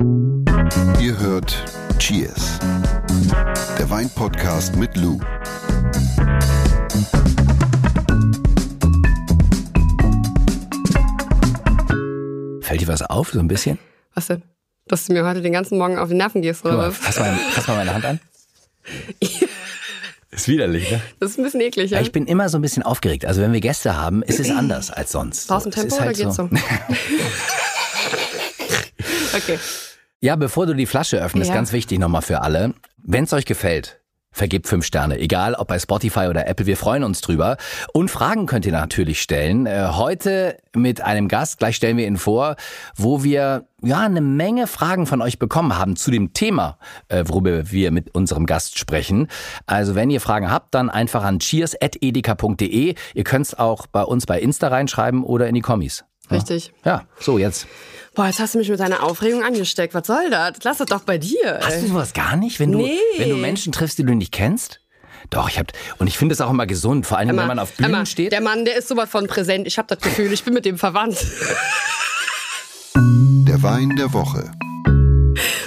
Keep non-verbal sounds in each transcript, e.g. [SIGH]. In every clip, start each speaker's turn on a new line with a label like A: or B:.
A: Ihr hört Cheers, der Weinpodcast mit Lou.
B: Fällt dir was auf, so ein bisschen?
C: Was denn? Dass du mir heute den ganzen Morgen auf die Nerven gehst, oder was?
B: fass mal, fass mal meine Hand an. [LAUGHS] Ist widerlich, ne?
C: Das ist ein bisschen eklig, ja?
B: Ich bin immer so ein bisschen aufgeregt. Also wenn wir Gäste haben, ist es [CLEARS THROAT] anders als sonst.
C: Brauchst du ein
B: So,
C: Tempo
B: ist
C: oder
B: halt
C: geht's so? [LAUGHS] [LAUGHS] okay.
B: Ja, bevor du die Flasche öffnest,
C: Ja.
B: ganz wichtig nochmal für alle. Wenn es euch gefällt, vergebt fünf Sterne. Egal ob bei Spotify oder Apple, wir freuen uns drüber. Und Fragen könnt ihr natürlich stellen. Äh, heute mit einem Gast, gleich stellen wir ihn vor, wo wir ja eine Menge Fragen von euch bekommen haben zu dem Thema, äh, worüber wir mit unserem Gast sprechen. Also wenn ihr Fragen habt, dann einfach an cheers.edeka.de. Ihr könnt es auch bei uns bei Insta reinschreiben oder in die Kommis.
C: Richtig.
B: Ja, so jetzt.
C: Boah, jetzt hast du mich mit deiner Aufregung angesteckt. Was soll das? Lass das doch bei dir.
B: Hast du sowas gar nicht, wenn du,
C: Nee.
B: wenn du Menschen triffst, die du nicht kennst? Doch, ich hab und ich finde es auch immer gesund, vor allem wenn man auf Bühnen
C: Emma,
B: steht.
C: Der Mann, der ist sowas von präsent. Ich habe das Gefühl, ich bin mit dem verwandt.
A: Der Wein der Woche.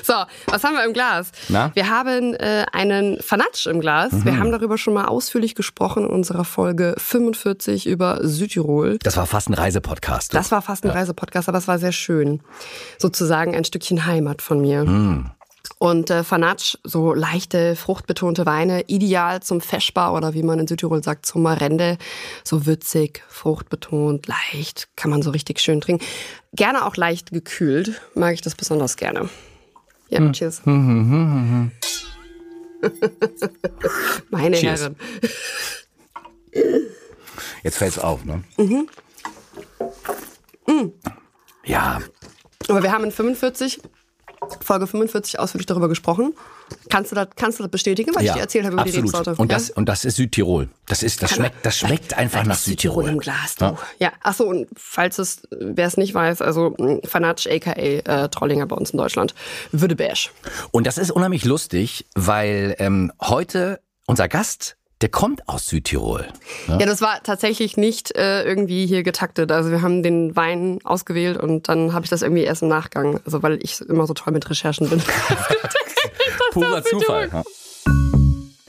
A: [LAUGHS]
C: So, was haben wir im Glas?
B: Na?
C: Wir haben äh, einen Fanatsch im Glas.
B: Mhm.
C: Wir haben darüber schon mal ausführlich gesprochen in unserer Folge 45 über Südtirol.
B: Das war fast ein Reisepodcast.
C: Das war fast ein Reisepodcast, aber es war sehr schön. Sozusagen ein Stückchen Heimat von mir.
B: Hm.
C: Und äh, Fanatsch, so leichte, fruchtbetonte Weine, ideal zum Feschbar oder wie man in Südtirol sagt, zum Marende. So würzig, fruchtbetont, leicht, kann man so richtig schön trinken. Gerne auch leicht gekühlt, mag ich das besonders gerne. Ja,
B: Hm.
C: cheers. [LAUGHS] Meine
B: Cheers.
C: Herren.
B: Jetzt fällt's auf, ne?
C: Mhm.
B: Ja,
C: Aber wir haben in 45, Folge 45 ausführlich darüber gesprochen. Kannst du das, kannst du das bestätigen, was ich
B: ja,
C: dir erzählt habe über
B: absolut.
C: die Rebsorte?
B: Und
C: Ja?
B: das und das ist Südtirol. Das ist das
C: Kann
B: schmeckt das schmeckt einfach
C: Das
B: nach
C: ist
B: Südtirol.
C: im Glas, du.
B: Ja.
C: Ja. Ach so, und falls es, wer es nicht weiß, also mh, Fanatsch, aka äh, Trollinger bei uns in Deutschland, Würdebesch.
B: Und das ist unheimlich lustig, weil ähm, heute unser Gast, der kommt aus Südtirol.
C: Ja. das war tatsächlich nicht äh, irgendwie hier getaktet. Also wir haben den Wein ausgewählt und dann habe ich das irgendwie erst im Nachgang, also weil ich immer so toll mit Recherchen bin. [LAUGHS]
B: Purer Zufall. Ja.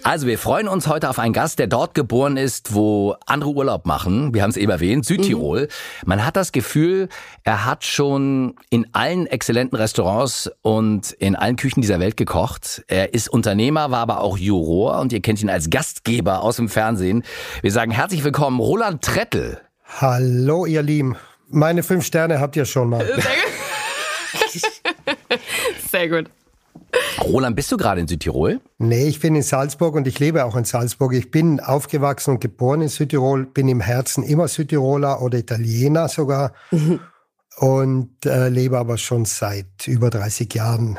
B: Also wir freuen uns heute auf einen Gast, der dort geboren ist, wo andere Urlaub machen. Wir haben es eben erwähnt, Südtirol. Man hat das Gefühl, er hat schon in allen exzellenten Restaurants und in allen Küchen dieser Welt gekocht. Er ist Unternehmer, war aber auch Juror und ihr kennt ihn als Gastgeber aus dem Fernsehen. Wir sagen herzlich willkommen, Roland Trettel.
D: Hallo, ihr Lieben. Meine fünf Sterne habt ihr schon mal.
C: Sehr gut. [LAUGHS]
B: Roland, bist du gerade in Südtirol?
D: Nee, ich bin in Salzburg und ich lebe auch in Salzburg. Ich bin aufgewachsen und geboren in Südtirol, bin im Herzen immer Südtiroler oder Italiener sogar und äh, lebe aber schon seit über 30 Jahren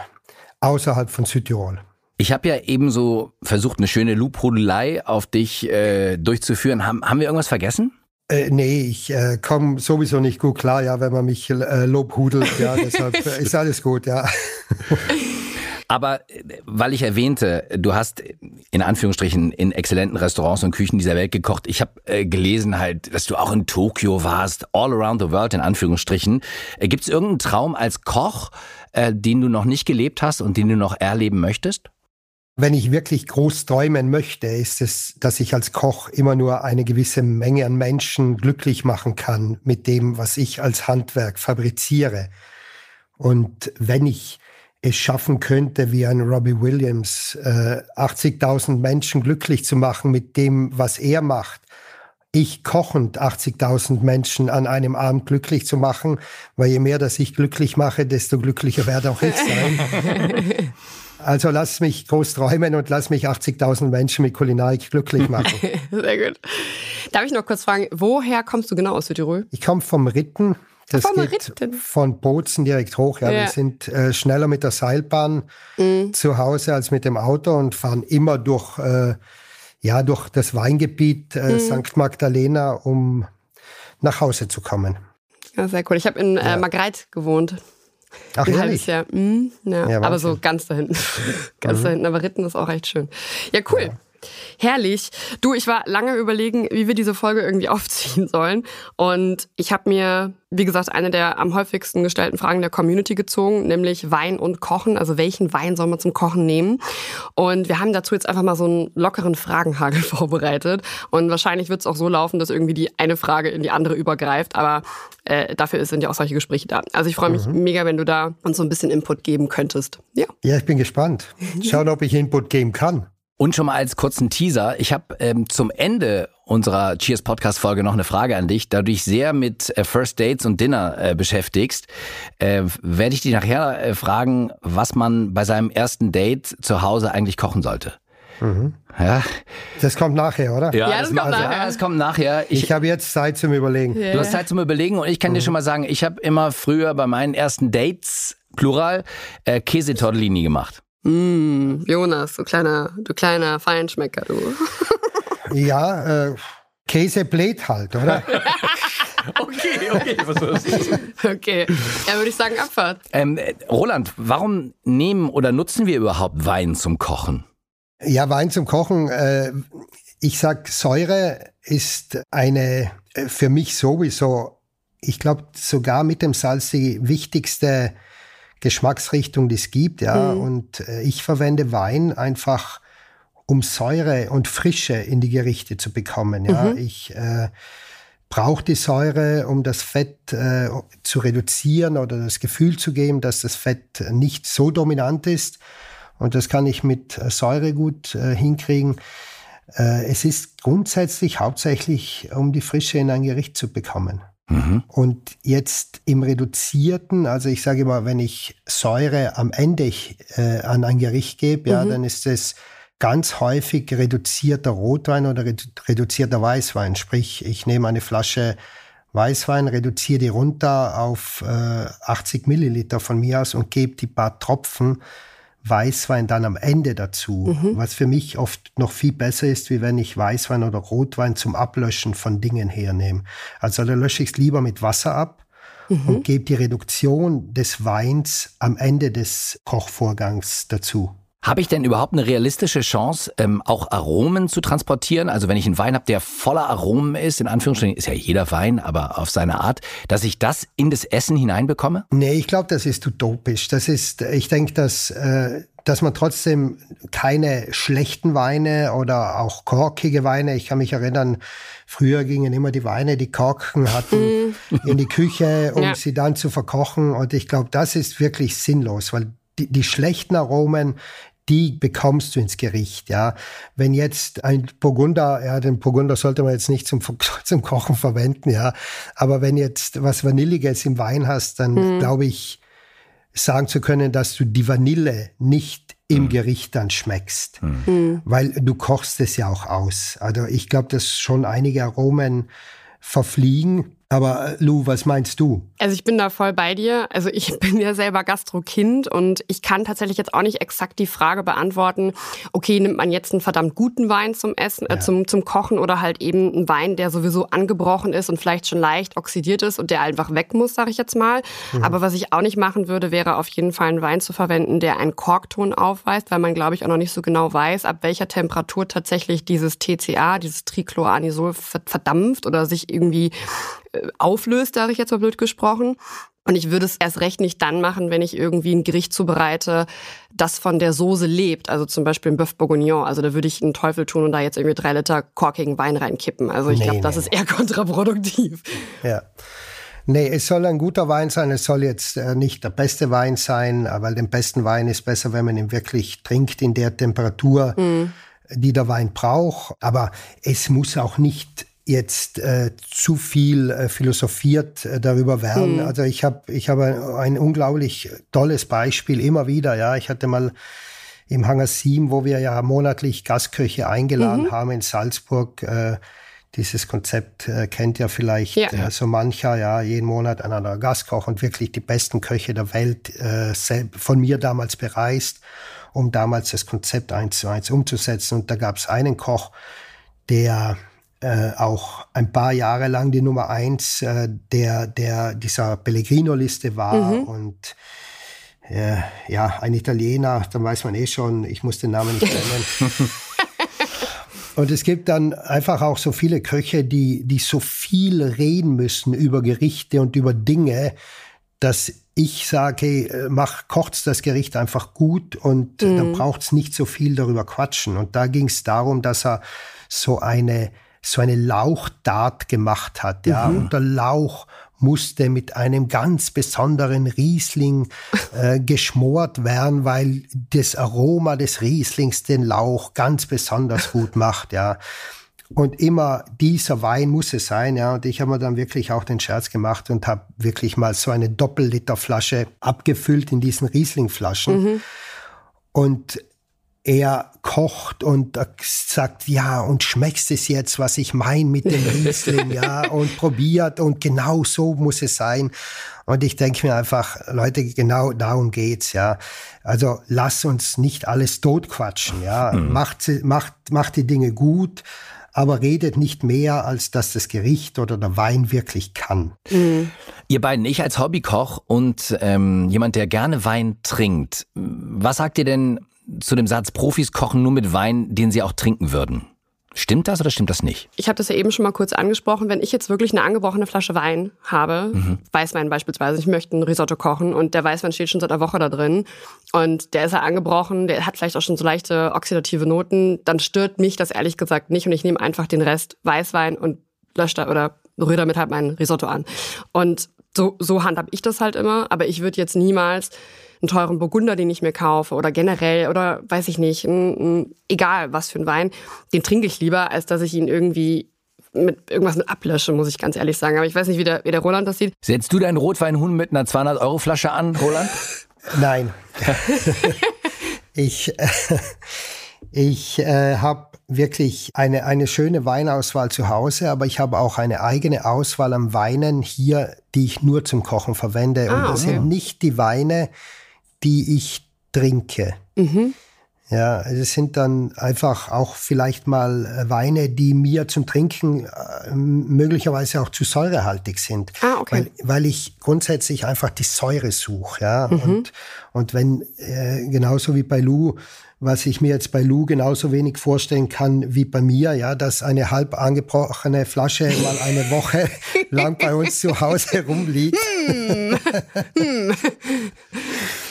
D: außerhalb von Südtirol.
B: Ich habe ja eben so versucht, eine schöne Lobhudelei auf dich äh, durchzuführen. Haben, haben wir irgendwas vergessen?
D: Äh, nee, ich äh, komme sowieso nicht gut klar, ja, wenn man mich äh, lobhudelt. Ja, [LAUGHS] deshalb äh, ist alles gut, ja. [LAUGHS]
B: Aber äh, weil ich erwähnte, du hast in Anführungsstrichen in exzellenten Restaurants und Küchen dieser Welt gekocht. Ich habe äh, gelesen halt, dass du auch in Tokio warst, all around the world in Anführungsstrichen. Äh, Gibt es irgendeinen Traum als Koch, äh, den du noch nicht gelebt hast und den du noch erleben möchtest?
D: Wenn ich wirklich groß träumen möchte, ist es, dass ich als Koch immer nur eine gewisse Menge an Menschen glücklich machen kann mit dem, was ich als Handwerk fabriziere. Und wenn ich es schaffen könnte, wie ein Robbie Williams, äh, 80.000 Menschen glücklich zu machen mit dem, was er macht, ich kochend 80.000 Menschen an einem Abend glücklich zu machen, weil je mehr das ich glücklich mache, desto glücklicher werde auch ich sein. [LAUGHS] Also lass mich groß träumen und lass mich 80.000 Menschen mit Kulinarik glücklich machen. [LAUGHS]
C: Sehr gut. Darf ich noch kurz fragen, woher kommst du genau aus Südtirol?
D: Ich komme vom Ritten. Das
C: Vom
D: geht
C: Ritten.
D: von Bozen direkt hoch. Ja,
C: Ja.
D: Wir sind äh, schneller mit der Seilbahn zu Hause als mit dem Auto und fahren immer durch, äh, ja, durch das Weingebiet äh, St. Magdalena, um nach Hause zu kommen.
C: Ja, sehr cool. Ich habe in äh, Magreit gewohnt.
D: Ach,
C: Ein halbes? Jahr. Mhm, ja.
D: Ja,
C: aber so ganz da hinten. [LAUGHS] ganz da hinten. Aber Ritten ist auch echt schön. Ja, cool. Herrlich. Du, ich war lange überlegen, wie wir diese Folge irgendwie [LAUGHS] aufziehen sollen. Und ich habe mir, wie gesagt, eine der am häufigsten gestellten Fragen der Community gezogen, nämlich Wein und Kochen. Also welchen Wein soll man zum Kochen nehmen? Und wir haben dazu jetzt einfach mal so einen lockeren Fragenhagel [LAUGHS] vorbereitet. Und wahrscheinlich wird es auch so laufen, dass irgendwie die eine Frage in die andere übergreift. Aber äh, dafür sind ja auch solche Gespräche da. Also ich freue mich mhm. mega, wenn du da uns so ein bisschen Input geben könntest. Ja.
D: Ja, ich bin gespannt. [LAUGHS] Schauen, ob ich Input geben kann.
B: Und schon mal als kurzen Teaser, ich habe ähm, zum Ende unserer Cheers Podcast Folge noch eine Frage an dich. Da du dich sehr mit äh, First Dates und Dinner äh, beschäftigst, äh, werde ich dich nachher äh, fragen, was man bei seinem ersten Date zu Hause eigentlich kochen sollte.
D: Mhm. Ja. Das kommt nachher, oder?
C: Ja, ja das, das, kommt also, nachher.
B: Ja, das kommt nachher.
D: Ich, ich habe jetzt Zeit zum Überlegen.
B: Yeah. Du hast Zeit zum Überlegen und ich kann mhm. dir schon mal sagen, ich habe immer früher bei meinen ersten Dates, plural, äh, Käsetortellini gemacht.
C: Mm, Jonas, du kleiner, du kleiner Feinschmecker, du. [LAUGHS]
D: ja, äh, Käse bläht halt, oder? [LAUGHS]
B: okay, okay. Was
C: okay, ja, würde ich sagen Abfahrt.
B: Ähm, Roland, warum nehmen oder nutzen wir überhaupt Wein zum Kochen?
D: Ja, Wein zum Kochen. Äh, ich sag, Säure ist eine äh, für mich sowieso, ich glaube sogar mit dem Salz die wichtigste Geschmacksrichtung, die es gibt. Ja, mhm. und äh, ich verwende Wein einfach um Säure und Frische in die Gerichte zu bekommen. Ja, mhm. ich äh, brauche die Säure, um das Fett äh, zu reduzieren oder das Gefühl zu geben, dass das Fett nicht so dominant ist. Und das kann ich mit äh, Säure gut äh, hinkriegen. Äh, es ist grundsätzlich hauptsächlich, um die Frische in ein Gericht zu bekommen. Mhm. Und jetzt im Reduzierten, also ich sage immer, wenn ich Säure am Ende äh, an ein Gericht gebe, mhm. ja, dann ist es ganz häufig reduzierter Rotwein oder redu reduzierter Weißwein. Sprich, ich nehme eine Flasche Weißwein, reduziere die runter auf äh, 80 Milliliter von mir aus und gebe die paar Tropfen Weißwein dann am Ende dazu, mhm. was für mich oft noch viel besser ist, wie wenn ich Weißwein oder Rotwein zum Ablöschen von Dingen hernehme. Also da lösche ich es lieber mit Wasser ab mhm. und gebe die Reduktion des Weins am Ende des Kochvorgangs dazu.
B: Habe ich denn überhaupt eine realistische Chance, ähm, auch Aromen zu transportieren? Also wenn ich einen Wein habe, der voller Aromen ist, in Anführungsstrichen ist ja jeder Wein, aber auf seine Art, dass ich das in das Essen hineinbekomme?
D: Nee, ich glaube, das ist utopisch. Das ist, ich denke, dass äh, dass man trotzdem keine schlechten Weine oder auch korkige Weine, ich kann mich erinnern, früher gingen immer die Weine, die Korken hatten, mhm. in die Küche, um ja. sie dann zu verkochen. Und ich glaube, das ist wirklich sinnlos, weil die, die schlechten Aromen, die bekommst du ins Gericht, ja. Wenn jetzt ein Burgunder, ja, den Burgunder sollte man jetzt nicht zum, [LAUGHS] zum Kochen verwenden, ja. Aber wenn jetzt was Vanilliges im Wein hast, dann mhm. glaube ich, sagen zu können, dass du die Vanille nicht im mhm. Gericht dann schmeckst, mhm. weil du kochst es ja auch aus. Also ich glaube, dass schon einige Aromen verfliegen aber äh, Lou, was meinst du?
C: Also ich bin da voll bei dir. Also ich [LAUGHS] bin ja selber Gastrokind und ich kann tatsächlich jetzt auch nicht exakt die Frage beantworten, okay, nimmt man jetzt einen verdammt guten Wein zum Essen, äh, zum, zum Kochen oder halt eben einen Wein, der sowieso angebrochen ist und vielleicht schon leicht oxidiert ist und der einfach weg muss, sage ich jetzt mal. Mhm. Aber was ich auch nicht machen würde, wäre auf jeden Fall einen Wein zu verwenden, der einen Korkton aufweist, weil man, glaube ich, auch noch nicht so genau weiß, ab welcher Temperatur tatsächlich dieses TCA, dieses Trichloranisol verdampft oder sich irgendwie auflöst, sage ich jetzt mal blöd gesprochen. Und ich würde es erst recht nicht dann machen, wenn ich irgendwie ein Gericht zubereite, das von der Soße lebt. Also zum Beispiel ein Bœuf Bourguignon. Also da würde ich einen Teufel tun und da jetzt irgendwie drei Liter korkigen Wein reinkippen. Also ich nee, glaube, das nee. ist eher [LAUGHS] kontraproduktiv.
D: Ja. Nee, es soll ein guter Wein sein. Es soll jetzt äh, nicht der beste Wein sein, weil den besten Wein ist besser, wenn man ihn wirklich trinkt in der Temperatur, mm. die der Wein braucht. Aber es muss auch nicht jetzt äh, zu viel äh, philosophiert äh, darüber werden. Mhm. Also ich habe ich hab ein, ein, unglaublich tolles Beispiel immer wieder. Ja, ich hatte mal im Hangar 7, wo wir ja monatlich Gastköche eingeladen mhm. haben in Salzburg. Äh, dieses Konzept äh, kennt ja vielleicht ja. Äh, so mancher, ja, jeden Monat ein anderer Gastkoch und wirklich die besten Köche der Welt äh, von mir damals bereist, um damals das Konzept eins zu eins umzusetzen. Und da gab es einen Koch, der äh, auch ein paar Jahre lang die Nummer eins äh, der, der dieser Pellegrino-Liste war mhm. und äh, ja, ein Italiener, dann weiß man eh schon, ich muss den Namen nicht nennen. [LAUGHS] Und es gibt dann einfach auch so viele Köche, die, die so viel reden müssen über Gerichte und über Dinge, dass ich sage, äh, mach, kocht's das Gericht einfach gut und mhm. dann braucht's nicht so viel darüber quatschen. Und da ging es darum, dass er so eine, so eine Lauchdart gemacht hat, ja. Mhm. Und der Lauch musste mit einem ganz besonderen Riesling äh, geschmort werden, weil das Aroma des Rieslings den Lauch ganz besonders gut [LAUGHS] macht, ja. Und immer dieser Wein muss es sein, ja. Und ich habe mir dann wirklich auch den Scherz gemacht und habe wirklich mal so eine Doppelliterflasche abgefüllt in diesen Rieslingflaschen. Mhm. Und er kocht und sagt, ja, und schmeckst es jetzt, was ich meine mit dem Riesling, ja, [LAUGHS] und probiert und genau so muss es sein. Und ich denke mir einfach, Leute, genau darum geht's, ja. Also lass uns nicht alles totquatschen, ja. Mhm. Macht, macht, macht die Dinge gut, aber redet nicht mehr, als dass das Gericht oder der Wein wirklich kann.
B: Mhm. Ihr beiden, ich als Hobbykoch und ähm, jemand, der gerne Wein trinkt, was sagt ihr denn zu dem Satz, Profis kochen nur mit Wein, den sie auch trinken würden. Stimmt das oder stimmt das nicht?
C: Ich habe das ja eben schon mal kurz angesprochen. Wenn ich jetzt wirklich eine angebrochene Flasche Wein habe, mhm. Weißwein beispielsweise, ich möchte ein Risotto kochen und der Weißwein steht schon seit einer Woche da drin und der ist ja angebrochen, der hat vielleicht auch schon so leichte oxidative Noten, dann stört mich das ehrlich gesagt nicht und ich nehme einfach den Rest Weißwein und lösche da oder rühre damit halt mein Risotto an. Und so, so handhab ich das halt immer, aber ich würde jetzt niemals einen teuren Burgunder, den ich mir kaufe oder generell oder weiß ich nicht, ein, ein, egal was für ein Wein, den trinke ich lieber, als dass ich ihn irgendwie mit irgendwas mit ablösche, muss ich ganz ehrlich sagen. Aber ich weiß nicht, wie der, wie der Roland das sieht.
B: Setzt du deinen Rotweinhuhn mit einer 200-Euro-Flasche an, Roland? [LAUGHS]
D: Nein. [LAUGHS] ich äh, ich äh, habe wirklich eine, eine schöne Weinauswahl zu Hause, aber ich habe auch eine eigene Auswahl an Weinen hier, die ich nur zum Kochen verwende. Ah, Und das okay. sind nicht die Weine, die ich trinke. Mhm. Ja, es sind dann einfach auch vielleicht mal äh, Weine, die mir zum Trinken äh, möglicherweise auch zu säurehaltig sind. Ah, okay. Weil, weil ich grundsätzlich einfach die Säure suche. Ja? Mhm. Und, und wenn, äh, genauso wie bei Lou, was ich mir jetzt bei Lou genauso wenig vorstellen kann wie bei mir, ja, dass eine halb angebrochene Flasche mal eine Woche [LAUGHS] lang bei uns zu Hause rumliegt. Hm. Hm. [LAUGHS] [LAUGHS]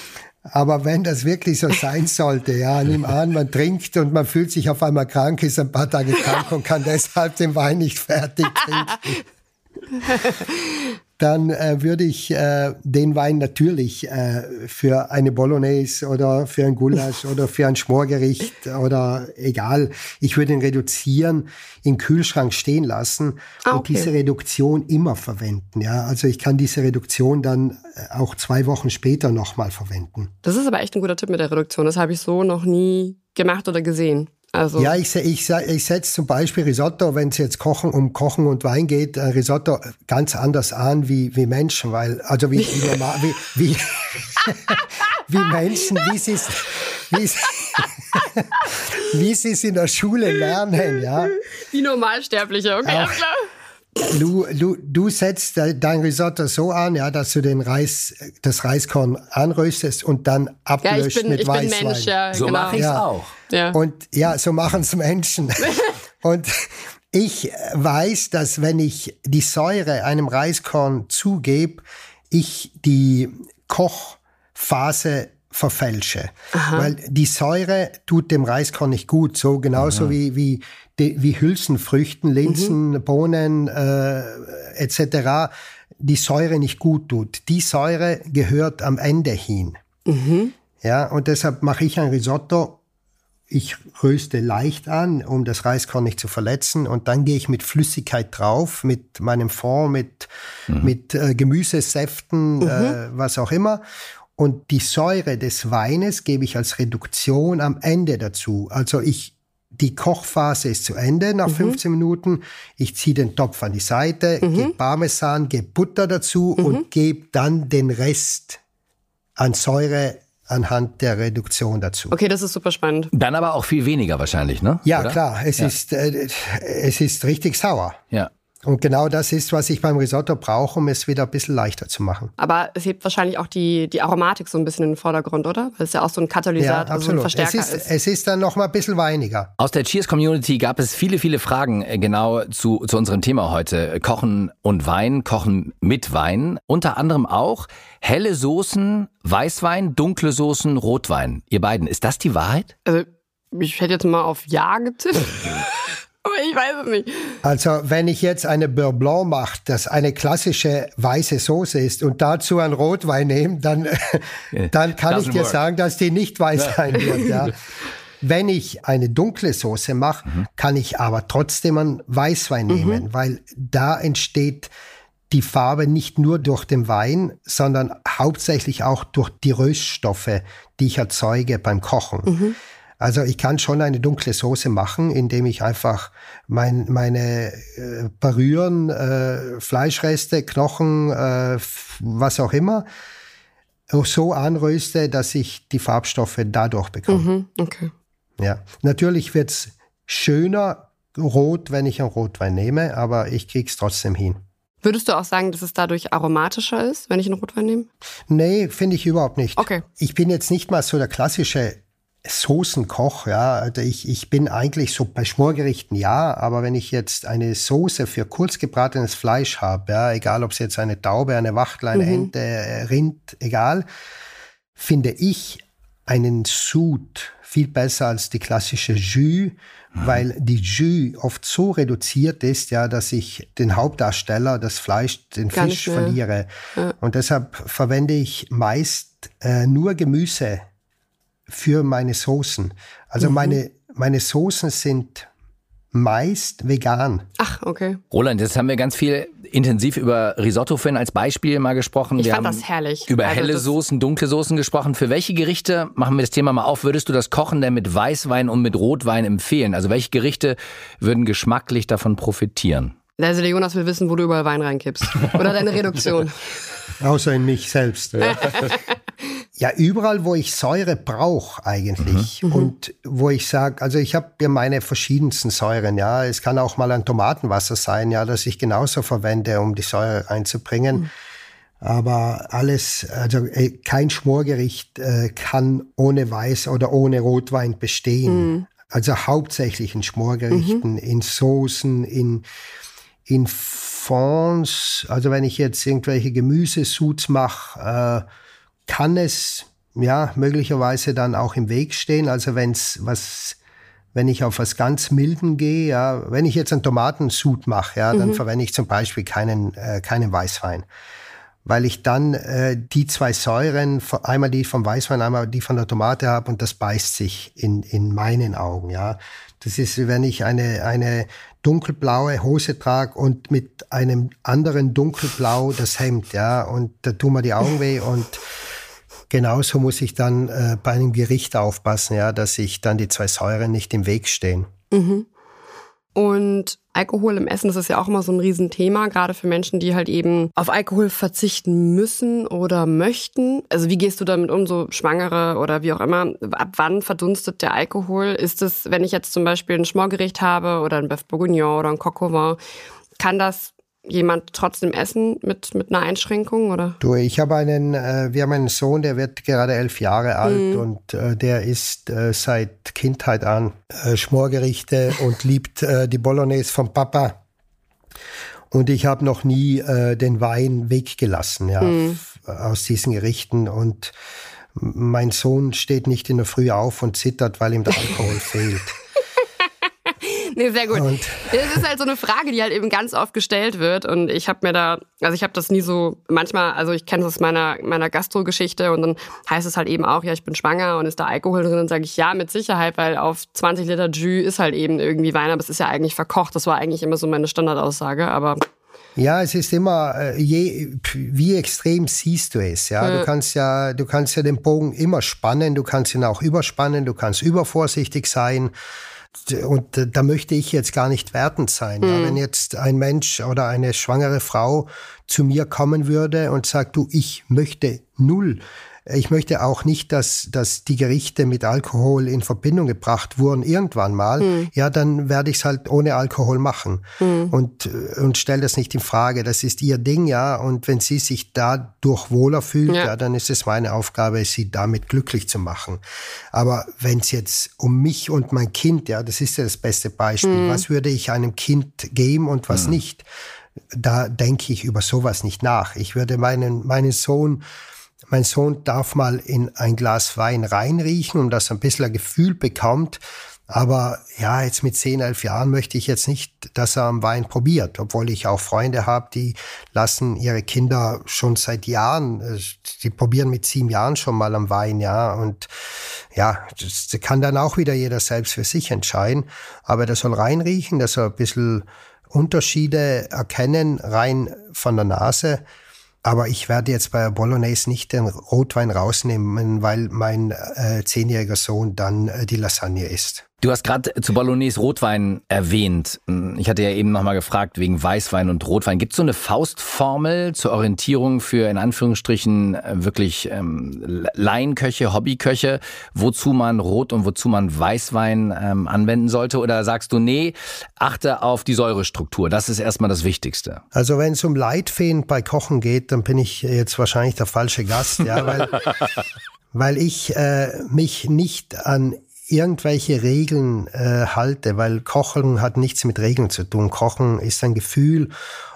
D: Aber wenn das wirklich so sein [LAUGHS] sollte, ja, nimm an, man trinkt und man fühlt sich auf einmal krank, ist ein paar Tage krank und kann deshalb den Wein nicht fertig trinken. [LAUGHS] dann äh, würde ich äh, den Wein natürlich äh, für eine Bolognese oder für ein Gulasch [LAUGHS] oder für ein Schmorgericht oder egal, ich würde ihn reduzieren, im Kühlschrank stehen lassen ah, okay. und diese Reduktion immer verwenden. Ja, also ich kann diese Reduktion dann äh, auch zwei Wochen später nochmal verwenden.
C: Das ist aber echt ein guter Tipp mit der Reduktion. Das habe ich so noch nie gemacht oder gesehen.
D: Also ja, ich, ich, ich setze zum Beispiel Risotto, wenn es jetzt Kochen um Kochen und Wein geht, äh, Risotto ganz anders an wie, wie Menschen, weil, also wie, wie, normal, wie, wie, [LAUGHS] wie Menschen, wie sie es wie, [LAUGHS] wie es in der Schule lernen, ja.
C: Wie Normalsterbliche, okay, Auch, klar.
D: Du, du, du setzt dein Risotto so an, ja, dass du den Reis, das Reiskorn anröstest und dann ablöscht ja, bin, mit Weißwein. Mensch,
B: ja, so genau. mache ich es ja. auch.
D: Ja. Und ja, so machen es Menschen. [LAUGHS] und ich weiß, dass wenn ich die Säure einem Reiskorn zugebe, ich die Kochphase verfälsche. Aha. Weil die Säure tut dem Reiskorn nicht gut. So genauso wie, wie, die, wie Hülsenfrüchten, Linsen, mhm. Bohnen äh, etc. die Säure nicht gut tut. Die Säure gehört am Ende hin. Mhm. Ja, und deshalb mache ich ein Risotto. Ich röste leicht an, um das Reiskorn nicht zu verletzen. Und dann gehe ich mit Flüssigkeit drauf, mit meinem Fond, mit, mhm. mit äh, Gemüsesäften, mhm. äh, was auch immer. Und die Säure des Weines gebe ich als Reduktion am Ende dazu. Also ich, die Kochphase ist zu Ende nach mhm. 15 Minuten. Ich ziehe den Topf an die Seite, mhm. gebe Parmesan, gebe Butter dazu mhm. und gebe dann den Rest an Säure anhand der Reduktion dazu.
C: Okay, das ist super spannend.
B: Dann aber auch viel weniger wahrscheinlich, ne?
D: Ja, Oder? klar. Es ja. ist, äh, es ist richtig sauer.
B: Ja.
D: Und genau das ist, was ich beim Risotto brauche, um es wieder ein bisschen leichter zu machen.
C: Aber es hebt wahrscheinlich auch die, die Aromatik so ein bisschen in den Vordergrund, oder? Weil es ja auch so ein Katalysator,
D: ja,
C: also ein Verstärker
D: es ist,
C: ist.
D: Es ist dann noch mal ein bisschen weiniger.
B: Aus der Cheers-Community gab es viele, viele Fragen äh, genau zu, zu unserem Thema heute. Kochen und Wein, Kochen mit Wein. Unter anderem auch helle Soßen, Weißwein, dunkle Soßen, Rotwein. Ihr beiden, ist das die Wahrheit?
C: Also ich hätte jetzt mal auf Ja getippt. [LAUGHS] Aber ich weiß es nicht.
D: Also wenn ich jetzt eine Beurre Blanc mache, das eine klassische weiße Soße ist und dazu einen Rotwein nehme, dann, [LAUGHS] dann kann ich dir
B: work.
D: sagen, dass die nicht weiß sein wird. Ja. [LAUGHS] Wenn ich eine dunkle Soße mache,
B: Mhm.
D: kann ich aber trotzdem einen Weißwein nehmen, weil da entsteht die Farbe nicht nur durch den Wein, sondern hauptsächlich auch durch die Röststoffe, die ich erzeuge beim Kochen. Also ich kann schon eine dunkle Soße machen, indem ich einfach mein, meine äh, Parüren, äh, Fleischreste, Knochen, äh, was auch immer, so anröste, dass ich die Farbstoffe dadurch bekomme.
C: Mhm, okay.
D: Ja. Natürlich wird's schöner rot, wenn ich einen Rotwein nehme, aber ich krieg's trotzdem hin.
C: Würdest du auch sagen, dass es dadurch aromatischer ist, wenn ich einen Rotwein nehme?
D: Nee, finde ich überhaupt nicht.
C: Okay.
D: Ich bin jetzt nicht mal so der klassische Soßenkoch, ja. Also ich, ich bin eigentlich so bei Schmorgerichten ja, aber wenn ich jetzt eine Soße für kurz gebratenes Fleisch habe, ja, egal ob es jetzt eine Taube, eine Wachtel, eine Ente, äh, Rind, egal, finde ich einen Sud viel besser als die klassische Jus, weil die Jus oft so reduziert ist, ja, dass ich den Hauptdarsteller, das Fleisch, den
C: Gar
D: Fisch verliere. Und deshalb verwende ich meist äh, nur Gemüse für meine Soßen. Also
C: Mhm.
D: meine, meine Soßen sind meist vegan.
C: Ach, okay.
B: Roland, jetzt haben wir ganz viel intensiv über Risotto vorhin als Beispiel mal gesprochen.
C: Ich
B: wir
C: fand
B: haben
C: das herrlich.
B: Über
C: Also
B: helle Soßen, dunkle Soßen gesprochen. Für welche Gerichte, machen wir das Thema mal auf, würdest du das Kochen denn mit Weißwein und mit Rotwein empfehlen? Also welche Gerichte würden geschmacklich davon profitieren?
C: Also der Jonas will wissen, wo du überall Wein reinkippst. Oder deine [LAUGHS] Reduktion. [LAUGHS]
D: Außer in mich selbst. Ja, [LAUGHS] überall, wo ich Säure brauche eigentlich und wo ich sage, also ich habe ja meine verschiedensten Säuren, ja. Es kann auch mal ein Tomatenwasser sein, ja, das ich genauso verwende, um die Säure einzubringen. Aber alles, also äh, kein Schmorgericht äh, kann ohne Weiß oder ohne Rotwein bestehen. Also hauptsächlich in Schmorgerichten, in Soßen, in, in Fonds, also wenn ich jetzt irgendwelche Gemüsesuits mache, äh, kann es ja möglicherweise dann auch im Weg stehen. Also wenn's was, wenn ich auf was ganz Milden gehe, ja, wenn ich jetzt einen Tomatensud mache, ja, dann verwende ich zum Beispiel keinen, äh, keinen Weißwein. Weil ich dann äh, die zwei Säuren, einmal die vom Weißwein, einmal die von der Tomate habe und das beißt sich in, in meinen Augen, ja. Das ist, wenn ich eine, eine dunkelblaue Hose trage und mit einem anderen dunkelblau das Hemd, ja, und da tun mir die Augen weh und genauso muss ich dann äh, bei einem Gericht aufpassen, ja, dass sich dann die zwei Säuren nicht im Weg stehen.
C: Und Alkohol im Essen, das ist ja auch immer so ein Riesenthema, gerade für Menschen, die halt eben auf Alkohol verzichten müssen oder möchten. Also wie gehst du damit um, so Schwangere oder wie auch immer? Ab wann verdunstet der Alkohol? Ist es, wenn ich jetzt zum Beispiel ein Schmorgericht habe oder ein Bœuf Bourguignon oder ein Coq vin, kann das jemand trotzdem essen mit, mit einer Einschränkung oder?
D: Du, ich habe einen, äh, wir haben einen Sohn, der wird gerade elf Jahre alt und äh, der isst äh, seit Kindheit an äh, Schmorgerichte [LAUGHS] und liebt äh, die Bolognese vom Papa. Und ich habe noch nie äh, den Wein weggelassen, ja, f- aus diesen Gerichten. Und mein Sohn steht nicht in der Früh auf und zittert, weil ihm der Alkohol [LAUGHS] fehlt. [LAUGHS]
C: Nee, sehr gut.
D: Und-
C: Das ist halt so eine Frage, die halt eben ganz oft gestellt wird. Und ich habe mir da, also ich habe das nie so, manchmal, also ich kenne das aus meiner, meiner Gastro-Geschichte und dann heißt es halt eben auch, ja, ich bin schwanger und ist da Alkohol drin. Und sage ich, ja, mit Sicherheit, weil auf 20 Liter Jus ist halt eben irgendwie Wein, aber es ist ja eigentlich verkocht. Das war eigentlich immer so meine Standardaussage, aber
D: Ja, es ist immer, äh, je, wie extrem siehst du es, ja? Du kannst ja, du kannst ja den Bogen immer spannen, du kannst ihn auch überspannen, du kannst übervorsichtig sein. Und äh, da möchte ich jetzt gar nicht wertend sein. Ja? Wenn jetzt ein Mensch oder eine schwangere Frau zu mir kommen würde und sagt, du, ich möchte null Ich möchte auch nicht, dass, dass die Gerichte mit Alkohol in Verbindung gebracht wurden irgendwann mal. Mhm. Ja, dann werde ich es halt ohne Alkohol machen mhm. und, und stelle das nicht in Frage. Das ist ihr Ding, ja. Und wenn sie sich dadurch wohler fühlt, ja. ja dann ist es meine Aufgabe, sie damit glücklich zu machen. Aber wenn es jetzt um mich und mein Kind, ja, das ist ja das beste Beispiel. Mhm. Was würde ich einem Kind geben und was mhm. nicht? Da denke ich über sowas nicht nach. Ich würde meinen, meinen Sohn mein Sohn darf mal in ein Glas Wein reinriechen, um dass er ein bisschen ein Gefühl bekommt. Aber ja, jetzt mit 10, 11 Jahren möchte ich jetzt nicht, dass er am Wein probiert, obwohl ich auch Freunde habe, die lassen ihre Kinder schon seit Jahren, äh, die probieren mit sieben Jahren schon mal am Wein, ja. Und ja, das kann dann auch wieder jeder selbst für sich entscheiden. Aber der soll reinriechen, der soll ein bisschen Unterschiede erkennen, rein von der Nase. Aber ich werde jetzt bei Bolognese nicht den Rotwein rausnehmen, weil mein äh, zehnjähriger Sohn dann äh, die Lasagne isst.
B: Du hast gerade zu Bolognese Rotwein erwähnt. Ich hatte ja eben nochmal gefragt wegen Weißwein und Rotwein. Gibt es so eine Faustformel zur Orientierung für in Anführungsstrichen wirklich ähm, Laienköche, Hobbyköche, wozu man Rot und wozu man Weißwein ähm, anwenden sollte? Oder sagst du, nee, achte auf die Säurestruktur. Das ist erstmal das Wichtigste.
D: Also wenn es um Leitfeen bei Kochen geht, dann bin ich jetzt wahrscheinlich der falsche Gast, ja, weil [LAUGHS] weil ich äh, mich nicht an irgendwelche Regeln äh, halte, weil Kochen hat nichts mit Regeln zu tun. Kochen ist ein Gefühl.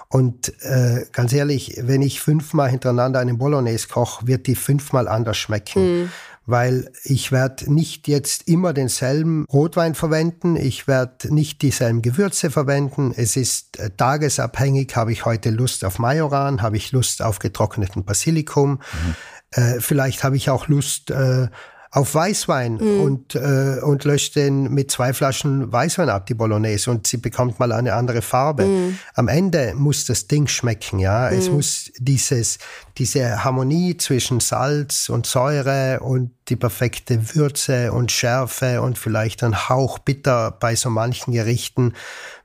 D: Und äh, ganz ehrlich, wenn ich fünfmal hintereinander einen Bolognese koche, wird die fünfmal anders schmecken. Mhm. Weil ich werde nicht jetzt immer denselben Rotwein verwenden, ich werde nicht dieselben Gewürze verwenden. Es ist äh, tagesabhängig, habe ich heute Lust auf Majoran, habe ich Lust auf getrockneten Basilikum. Mhm. Äh, vielleicht habe ich auch Lust äh, auf Weißwein mm. und, äh, und löscht den mit zwei Flaschen Weißwein ab, die Bolognese, und sie bekommt mal eine andere Farbe. Mm. Am Ende muss das Ding schmecken, ja. Mm. Es muss dieses, diese Harmonie zwischen Salz und Säure und die perfekte Würze und Schärfe und vielleicht ein Hauch bitter bei so manchen Gerichten.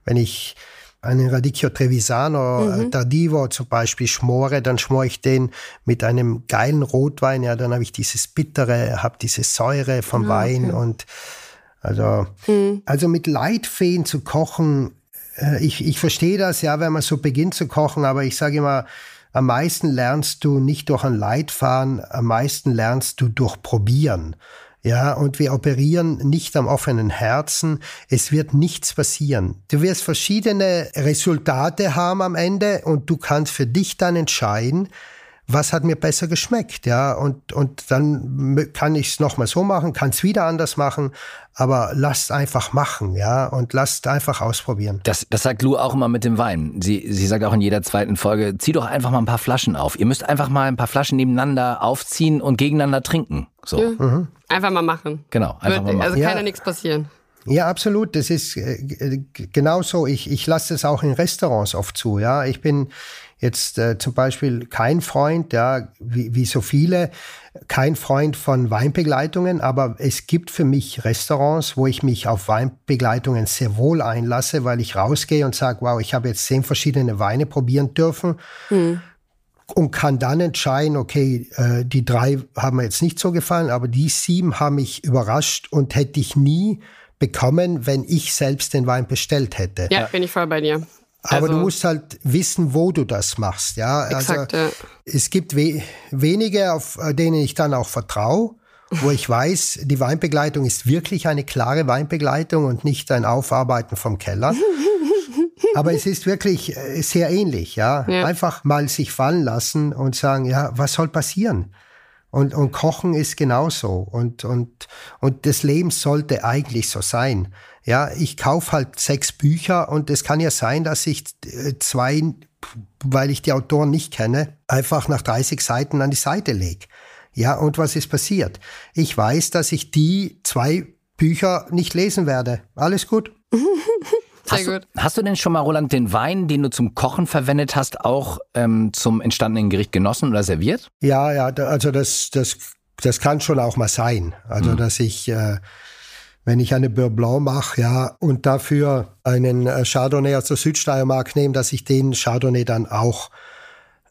D: Wenn ich einen Radicchio Trevisano äh, mhm. Tardivo zum Beispiel schmore, dann schmore ich den mit einem geilen Rotwein, ja, dann habe ich dieses Bittere, habe diese Säure vom ah, Wein okay. und also, mhm. also mit Leitfeen zu kochen, äh, ich, ich verstehe das, ja, wenn man so beginnt zu kochen, aber ich sage immer, am meisten lernst du nicht durch ein Leitfahren, am meisten lernst du durch Probieren. Ja, und wir operieren nicht am offenen Herzen. Es wird nichts passieren. Du wirst verschiedene Resultate haben am Ende und du kannst für dich dann entscheiden, was hat mir besser geschmeckt, ja, und, und dann kann ich es nochmal so machen, kann es wieder anders machen, aber lasst einfach machen, ja, und lasst einfach ausprobieren.
B: Das, das sagt Lou auch immer mit dem Wein. Sie, sie sagt auch in jeder zweiten Folge, zieh doch einfach mal ein paar Flaschen auf. Ihr müsst einfach mal ein paar Flaschen nebeneinander aufziehen und gegeneinander trinken. So. Ja.
C: Mhm. Einfach mal machen.
B: Genau, einfach
C: Wird,
B: mal machen.
C: Also kann ja nichts passieren.
D: Ja, absolut. Das ist äh, genauso. Ich, ich lasse es auch in Restaurants oft zu. Ja, ich bin jetzt äh, zum Beispiel kein Freund, ja, wie, wie so viele, kein Freund von Weinbegleitungen, aber es gibt für mich Restaurants, wo ich mich auf Weinbegleitungen sehr wohl einlasse, weil ich rausgehe und sage, wow, ich habe jetzt zehn verschiedene Weine probieren dürfen. Hm und kann dann entscheiden, okay, äh, die drei haben mir jetzt nicht so gefallen, aber die sieben haben mich überrascht und hätte ich nie bekommen, wenn ich selbst den Wein bestellt hätte.
C: Ja, bin ich voll bei dir.
D: Aber also, du musst halt wissen, wo du das machst. Ja,
C: exakt, also, ja.
D: es gibt we wenige, auf äh, denen ich dann auch vertraue, wo ich weiß, die Weinbegleitung ist wirklich eine klare Weinbegleitung und nicht ein Aufarbeiten vom Keller. [LAUGHS] Aber es ist wirklich äh, sehr ähnlich, ja? ja. Einfach mal sich fallen lassen und sagen, ja, was soll passieren? Und, und Kochen ist genauso. Und, und, und das Leben sollte eigentlich so sein. Ja, ich kaufe halt sechs Bücher und es kann ja sein, dass ich äh, zwei, weil ich die Autoren nicht kenne, einfach nach 30 Seiten an die Seite lege. Ja, und was ist passiert? Ich weiß, dass ich die zwei Bücher nicht lesen werde. Alles gut. [LAUGHS]
B: Sehr hast, gut. Du, hast du denn schon mal, Roland, den Wein, den du zum Kochen verwendet hast, auch ähm, zum entstandenen Gericht genossen oder serviert?
D: Ja, ja, also das, das, das kann schon auch mal sein. Also, mhm. dass ich, äh, wenn ich eine Beurre Blanc mache, ja, und dafür einen äh, Chardonnay aus der Südsteiermark nehme, dass ich den Chardonnay dann auch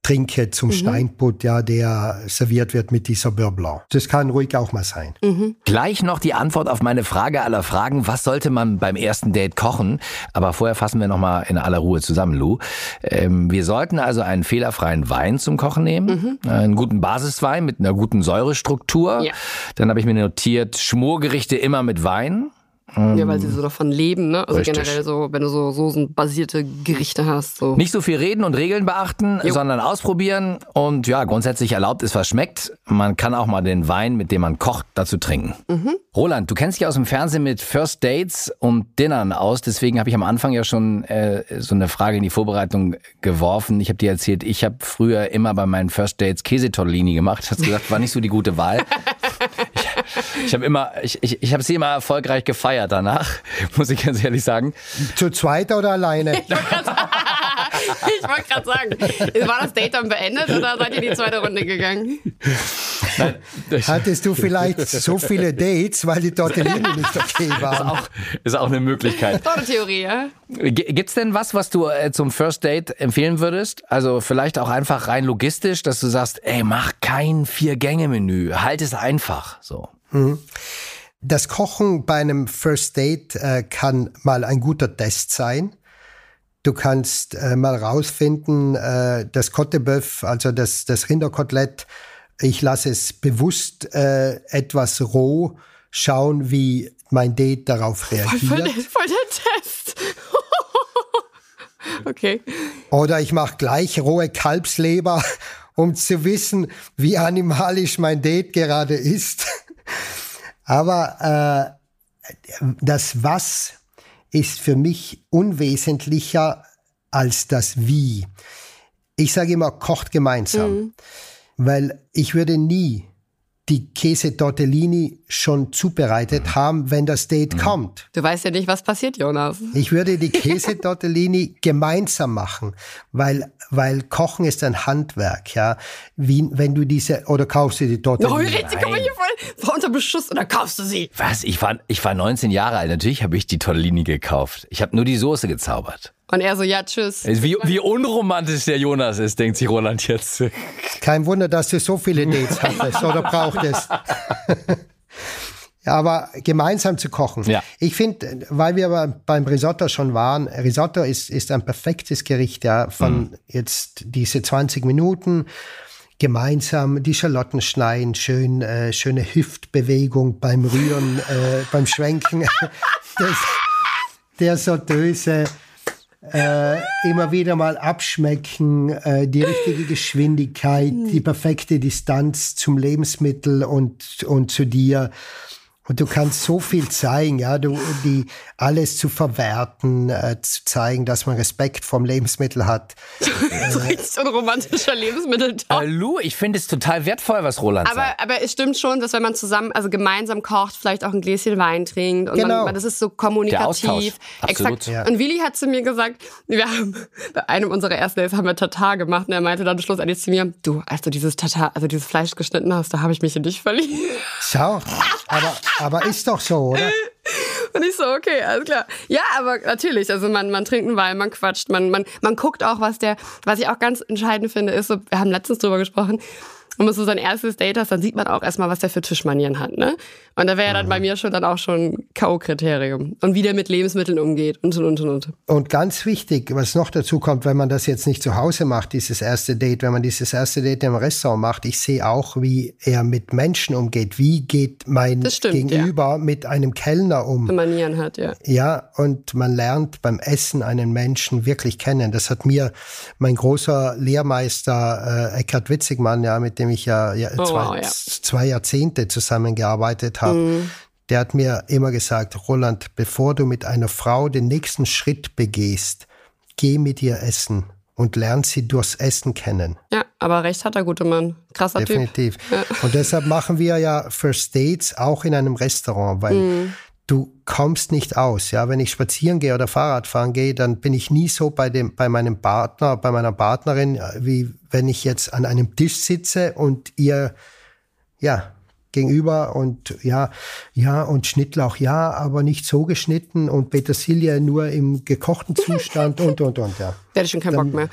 D: trinke zum mhm. Steinbutt, ja, der serviert wird mit dieser Beurre Blanc. Das kann ruhig auch mal sein.
B: Mhm. Gleich noch die Antwort auf meine Frage aller Fragen. Was sollte man beim ersten Date kochen? Aber vorher fassen wir nochmal in aller Ruhe zusammen, Lou. Ähm, wir sollten also einen fehlerfreien Wein zum Kochen nehmen. Mhm. Einen guten Basiswein mit einer guten Säurestruktur. Ja. Dann habe ich mir notiert, Schmorgerichte immer mit Wein.
C: Ja, weil sie so davon leben, ne? Also Richtig. generell so, wenn du so soßenbasierte Gerichte hast. So.
B: Nicht so viel reden und Regeln beachten, jo. sondern ausprobieren. Und ja, grundsätzlich erlaubt ist, was schmeckt. Man kann auch mal den Wein, mit dem man kocht, dazu trinken. Mhm. Roland, du kennst dich aus dem Fernsehen mit First Dates und Dinnern aus. Deswegen habe ich am Anfang ja schon äh, so eine Frage in die Vorbereitung geworfen. Ich habe dir erzählt, ich habe früher immer bei meinen First Dates Käsetortellini gemacht. Hast gesagt, war nicht so die gute Wahl. [LAUGHS] ich habe immer, ich, ich, ich habe sie immer erfolgreich gefeiert danach, [LAUGHS] muss ich ganz ehrlich sagen.
D: Zu zweit oder alleine? [LAUGHS]
C: Ich wollte gerade sagen, war das Date dann beendet oder seid ihr die zweite Runde gegangen?
D: Nein, Hattest du vielleicht so viele Dates, weil die Tortellini nicht okay waren?
B: Ist auch, ist auch eine Möglichkeit.
C: Tolle Theorie, ja?
B: Gibt's denn was, was du äh, zum First Date empfehlen würdest? Also vielleicht auch einfach rein logistisch, dass du sagst, ey, mach kein Vier-Gänge-Menü, halt es einfach, so. Mhm.
D: Das Kochen bei einem First Date äh, kann mal ein guter Test sein. Du kannst äh, mal rausfinden, äh, das Kotteböff, also das, das Rinderkotelett, ich lasse es bewusst äh, etwas roh schauen, wie mein Date darauf reagiert. Voll, voll,
C: voll der Test. [LAUGHS] okay.
D: Oder ich mache gleich rohe Kalbsleber, [LAUGHS] um zu wissen, wie animalisch mein Date gerade ist. Aber äh, das Was ist für mich unwesentlicher als das Wie. Ich sage immer, kocht gemeinsam, mhm. weil ich würde nie die Käse Tortellini schon zubereitet mhm. haben, wenn das Date mhm. kommt.
C: Du weißt ja nicht, was passiert, Jonas.
D: Ich würde die Käse Tortellini [LAUGHS] gemeinsam machen, weil, weil Kochen ist ein Handwerk, ja. Wie, wenn du diese, oder kaufst du die Tortellini?
C: Oh, jetzt komm hier voll, voll unter Beschuss und dann kaufst du sie.
B: Was? Ich war, ich war 19 Jahre alt. Natürlich habe ich die Tortellini gekauft. Ich habe nur die Soße gezaubert.
C: Und er so, ja, tschüss.
B: Wie, wie unromantisch der Jonas ist, denkt sich Roland jetzt.
D: Kein Wunder, dass du so viele Dates hattest oder brauchtest. Ja, aber gemeinsam zu kochen. Ja. Ich finde, weil wir beim Risotto schon waren, Risotto ist, ist ein perfektes Gericht, ja, von mhm. jetzt diese 20 Minuten gemeinsam die Schalotten schneiden, schön, äh, schöne Hüftbewegung beim Rühren, äh, beim Schwenken, [LAUGHS] das, der Sortöse, äh, immer wieder mal abschmecken, äh, die richtige Geschwindigkeit, die perfekte Distanz zum Lebensmittel und, und zu dir. Und du kannst so viel zeigen, ja, du, die alles zu verwerten, äh, zu zeigen, dass man Respekt vom Lebensmittel hat. [LAUGHS]
C: so richtig so ein romantischer Lebensmittel.
B: Äh, Lou, ich finde es total wertvoll, was Roland
C: aber,
B: sagt.
C: Aber es stimmt schon, dass wenn man zusammen, also gemeinsam kocht, vielleicht auch ein Gläschen Wein trinkt und genau. man, das ist so kommunikativ.
B: Exakt.
C: Ja. Und Willi hat zu mir gesagt, wir haben bei einem unserer ersten Days haben wir Tatar gemacht und er meinte dann schlussendlich zu mir, du, als du dieses Tatar, also dieses Fleisch geschnitten hast, da habe ich mich in dich verliebt.
D: Schau, [LAUGHS] aber aber ist doch so, oder? [LAUGHS]
C: Und ich so, okay, alles klar. Ja, aber natürlich, also man, man trinkt einen Wein, man quatscht, man, man, man guckt auch, was der, was ich auch ganz entscheidend finde, ist so, wir haben letztens drüber gesprochen, wenn man so sein erstes Date hast, dann sieht man auch erstmal, was der für Tischmanieren hat, ne? Und da wäre ja dann bei mir schon dann auch schon K.O.-Kriterium. Und wie der mit Lebensmitteln umgeht und und und und.
D: Und ganz wichtig, was noch dazu kommt, wenn man das jetzt nicht zu Hause macht, dieses erste Date, wenn man dieses erste Date im Restaurant macht, ich sehe auch, wie er mit Menschen umgeht. Wie geht mein stimmt, Gegenüber ja. mit einem Kellner um?
C: Manieren hat, ja.
D: Ja, und man lernt beim Essen einen Menschen wirklich kennen. Das hat mir mein großer Lehrmeister äh, Eckhard Witzigmann, ja, mit dem ich ja, ja, oh, zwei, wow, ja. zwei Jahrzehnte zusammengearbeitet habe, mhm. der hat mir immer gesagt, Roland, bevor du mit einer Frau den nächsten Schritt begehst, geh mit ihr essen und lern sie durchs Essen kennen.
C: Ja, aber recht hat der gute Mann. Krasser
D: Definitiv.
C: Typ.
D: Definitiv. Ja. Und deshalb machen wir ja First Dates auch in einem Restaurant, weil mhm. Du kommst nicht aus. Ja, wenn ich spazieren gehe oder Fahrrad fahren gehe, dann bin ich nie so bei dem, bei meinem Partner, bei meiner Partnerin, wie wenn ich jetzt an einem Tisch sitze und ihr, ja, gegenüber und ja, ja, und Schnittlauch ja, aber nicht so geschnitten und Petersilie nur im gekochten Zustand und, und, und, ja.
C: Da hätte ich schon keinen Dann, Bock mehr.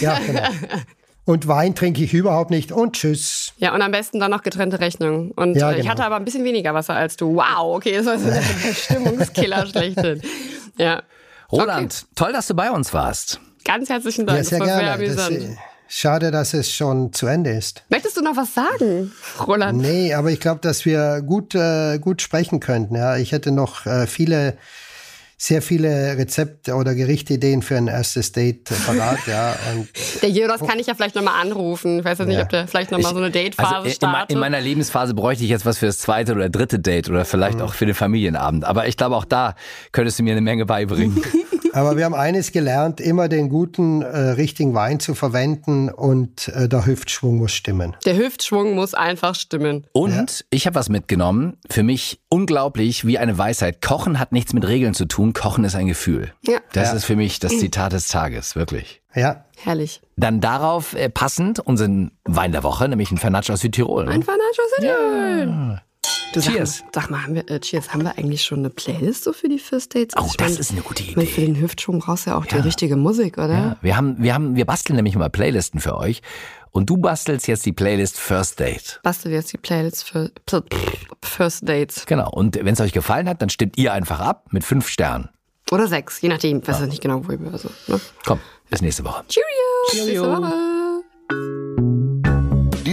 D: Ja, genau. [LAUGHS] Und Wein trinke ich überhaupt nicht und tschüss.
C: Ja, und am besten dann noch getrennte Rechnung. Und
D: Ja,
C: äh, ich
D: genau.
C: hatte aber ein bisschen weniger Wasser als du. Wow, okay, das war so der [LAUGHS] Stimmungskiller schlechthin. Ja,
B: Roland, toll, dass du bei uns warst.
C: ganz herzlichen Dank.
D: Ja, sehr
C: das war
D: gerne.
C: sehr
D: Das,
C: amüsant.
D: äh, schade, dass es schon zu Ende ist.
C: Möchtest du noch was sagen, Roland?
D: Nee, aber ich glaube, dass wir gut, äh, gut sprechen könnten. Ja, ich hätte noch äh, viele, sehr viele Rezepte oder Gerichtideen für ein erstes Date parat. ja, und [LAUGHS]
C: Der Jonas kann ich ja vielleicht nochmal anrufen. Ich weiß jetzt nicht,
D: Ja.
C: ob der vielleicht nochmal so eine Datephase
B: Also in,
C: startet.
B: in meiner Lebensphase bräuchte ich jetzt was für das zweite oder dritte Date oder
D: Mhm.
B: vielleicht auch für den Familienabend. Aber ich glaube, auch da könntest du mir eine Menge beibringen. [LAUGHS]
D: Aber wir haben eines gelernt, immer den guten, äh, richtigen Wein zu verwenden und äh, der Hüftschwung muss stimmen.
C: der Hüftschwung muss einfach stimmen.
B: Und ich habe was mitgenommen. Für mich unglaublich wie eine Weisheit. Kochen hat nichts mit Regeln zu tun. Kochen ist ein Gefühl.
C: Ja.
B: Das ist für mich das Zitat des Tages, wirklich.
D: Ja,
C: Herrlich.
B: Dann darauf äh, passend unseren Wein der Woche, nämlich ein Fernatsch aus Südtirol. Ne?
C: Ein Financial City. Du, sag,
B: Cheers.
C: Sag mal, haben wir, äh, Cheers, haben wir eigentlich schon eine Playlist so für die First Dates?
B: Oh,
C: ich
B: das
C: mein,
B: ist eine gute Idee.
C: Für den Hüftschwung brauchst du ja auch die richtige Musik, oder?
B: Ja, wir haben, wir haben, wir basteln nämlich immer Playlisten für euch. Und du bastelst jetzt die Playlist First Date.
C: Bastel jetzt die Playlist für First Dates.
B: Genau. Und wenn es euch gefallen hat, dann stimmt ihr einfach ab mit fünf Sternen.
C: Oder sechs, je nachdem. Ich weiß ja. nicht genau, wo wir so. Ne?
B: Komm, bis nächste Woche.
C: Cheerio! Bis nächste Woche.